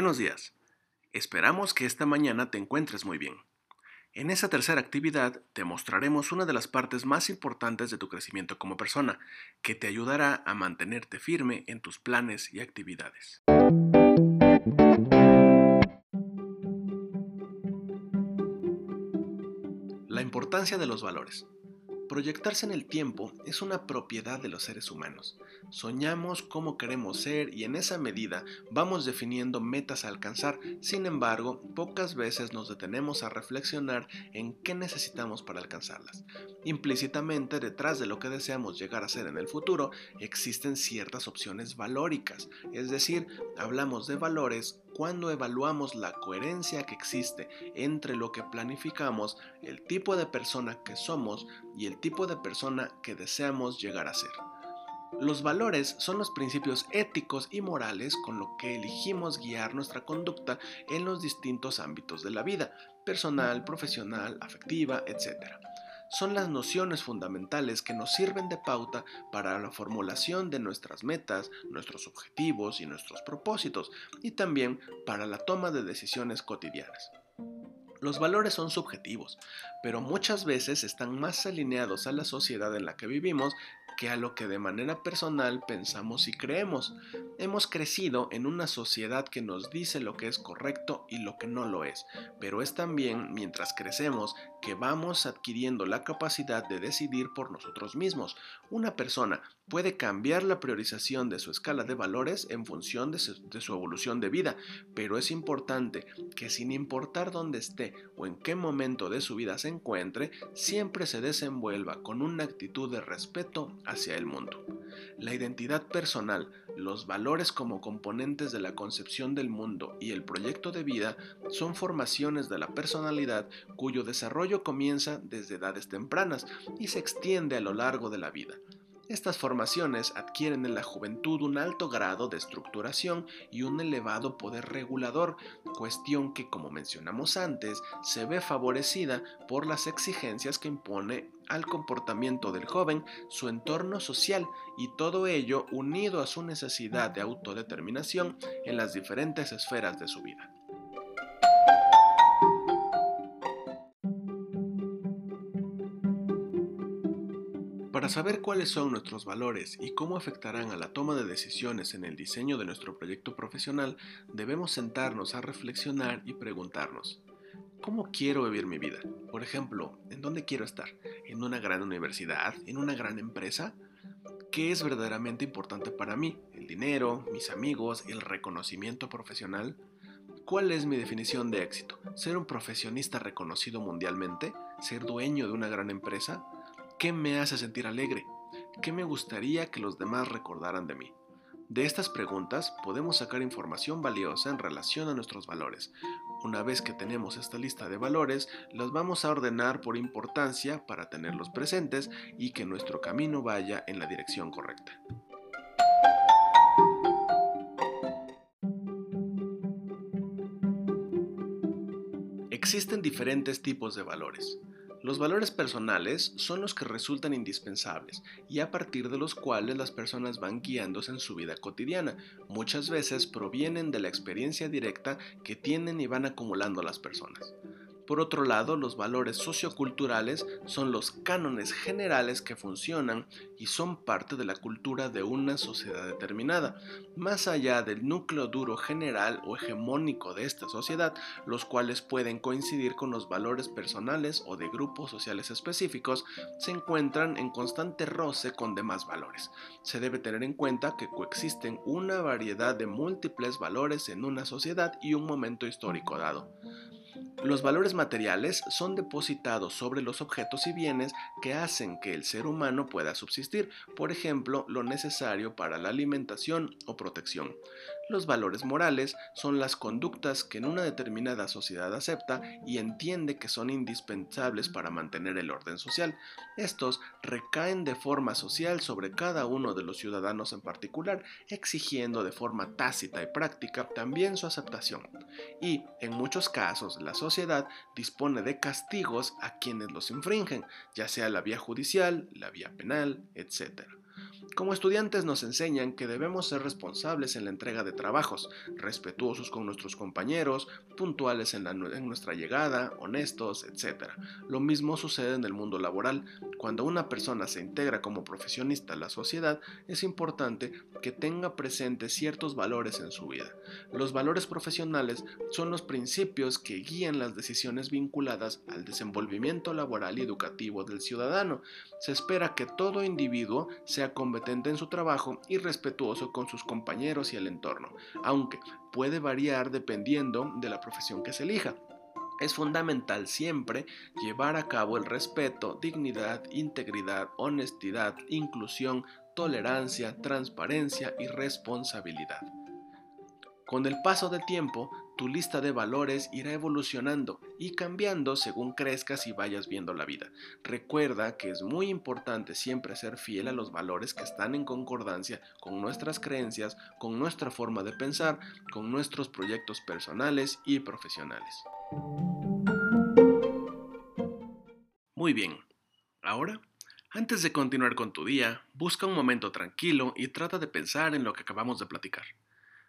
Buenos días. Esperamos que esta mañana te encuentres muy bien. En esta tercera actividad te mostraremos una de las partes más importantes de tu crecimiento como persona, que te ayudará a mantenerte firme en tus planes y actividades. La importancia de los valores. Proyectarse en el tiempo es una propiedad de los seres humanos. Soñamos cómo queremos ser y en esa medida vamos definiendo metas a alcanzar. Sin embargo, pocas veces nos detenemos a reflexionar en qué necesitamos para alcanzarlas. Implícitamente, detrás de lo que deseamos llegar a ser en el futuro, existen ciertas opciones valóricas. Es decir, hablamos de valores cuando evaluamos la coherencia que existe entre lo que planificamos, el tipo de persona que somos y el tipo de persona que deseamos llegar a ser. Los valores son los principios éticos y morales con lo que elegimos guiar nuestra conducta en los distintos ámbitos de la vida, personal, profesional, afectiva, etc son las nociones fundamentales que nos sirven de pauta para la formulación de nuestras metas, nuestros objetivos y nuestros propósitos, y también para la toma de decisiones cotidianas. Los valores son subjetivos, pero muchas veces están más alineados a la sociedad en la que vivimos que a lo que de manera personal pensamos y creemos. Hemos crecido en una sociedad que nos dice lo que es correcto y lo que no lo es, pero es también mientras crecemos que vamos adquiriendo la capacidad de decidir por nosotros mismos. Una persona puede cambiar la priorización de su escala de valores en función de su, evolución de vida, pero es importante que sin importar dónde esté o en qué momento de su vida se encuentre, siempre se desenvuelva con una actitud de respeto hacia el mundo. La identidad personal, los valores como componentes de la concepción del mundo y el proyecto de vida son formaciones de la personalidad cuyo desarrollo comienza desde edades tempranas y se extiende a lo largo de la vida. Estas formaciones adquieren en la juventud un alto grado de estructuración y un elevado poder regulador, cuestión que, como mencionamos antes, se ve favorecida por las exigencias que impone al comportamiento del joven su entorno social y todo ello unido a su necesidad de autodeterminación en las diferentes esferas de su vida. Para saber cuáles son nuestros valores y cómo afectarán a la toma de decisiones en el diseño de nuestro proyecto profesional, debemos sentarnos a reflexionar y preguntarnos, ¿cómo quiero vivir mi vida? Por ejemplo, ¿en dónde quiero estar? ¿En una gran universidad? ¿En una gran empresa? ¿Qué es verdaderamente importante para mí? ¿El dinero? ¿Mis amigos? ¿El reconocimiento profesional? ¿Cuál es mi definición de éxito? ¿Ser un profesionista reconocido mundialmente? ¿Ser dueño de una gran empresa? ¿Qué me hace sentir alegre? ¿Qué me gustaría que los demás recordaran de mí? De estas preguntas podemos sacar información valiosa en relación a nuestros valores. Una vez que tenemos esta lista de valores, los vamos a ordenar por importancia para tenerlos presentes y que nuestro camino vaya en la dirección correcta. Existen diferentes tipos de valores. Los valores personales son los que resultan indispensables y a partir de los cuales las personas van guiándose en su vida cotidiana. Muchas veces provienen de la experiencia directa que tienen y van acumulando las personas. Por otro lado, los valores socioculturales son los cánones generales que funcionan y son parte de la cultura de una sociedad determinada, más allá del núcleo duro general o hegemónico de esta sociedad, los cuales pueden coincidir con los valores personales o de grupos sociales específicos, se encuentran en constante roce con demás valores. Se debe tener en cuenta que coexisten una variedad de múltiples valores en una sociedad y un momento histórico dado. Los valores materiales son depositados sobre los objetos y bienes que hacen que el ser humano pueda subsistir, por ejemplo, lo necesario para la alimentación o protección. Los valores morales son las conductas que en una determinada sociedad acepta y entiende que son indispensables para mantener el orden social. Estos recaen de forma social sobre cada uno de los ciudadanos en particular, exigiendo de forma tácita y práctica también su aceptación. Y, en muchos casos, la sociedad dispone de castigos a quienes los infringen, ya sea la vía judicial, la vía penal, etc. Como estudiantes nos enseñan que debemos ser responsables en la entrega de trabajos, respetuosos con nuestros compañeros, puntuales en, en nuestra llegada, honestos, etc. Lo mismo sucede en el mundo laboral. Cuando una persona se integra como profesionista a la sociedad, es importante que tenga presentes ciertos valores en su vida. Los valores profesionales son los principios que guían las decisiones vinculadas al desenvolvimiento laboral y educativo del ciudadano. Se espera que todo individuo sea competente en su trabajo y respetuoso con sus compañeros y el entorno, aunque puede variar dependiendo de la profesión que se elija. Es fundamental siempre llevar a cabo el respeto, dignidad, integridad, honestidad, inclusión, tolerancia, transparencia y responsabilidad. Con el paso del tiempo, tu lista de valores irá evolucionando y cambiando según crezcas y vayas viendo la vida. Recuerda que es muy importante siempre ser fiel a los valores que están en concordancia con nuestras creencias, con nuestra forma de pensar, con nuestros proyectos personales y profesionales. Muy bien, ahora, antes de continuar con tu día, busca un momento tranquilo y trata de pensar en lo que acabamos de platicar.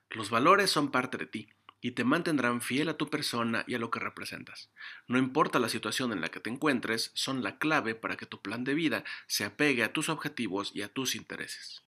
Los valores son parte de ti y te mantendrán fiel a tu persona y a lo que representas. No importa la situación en la que te encuentres, son la clave para que tu plan de vida se apegue a tus objetivos y a tus intereses.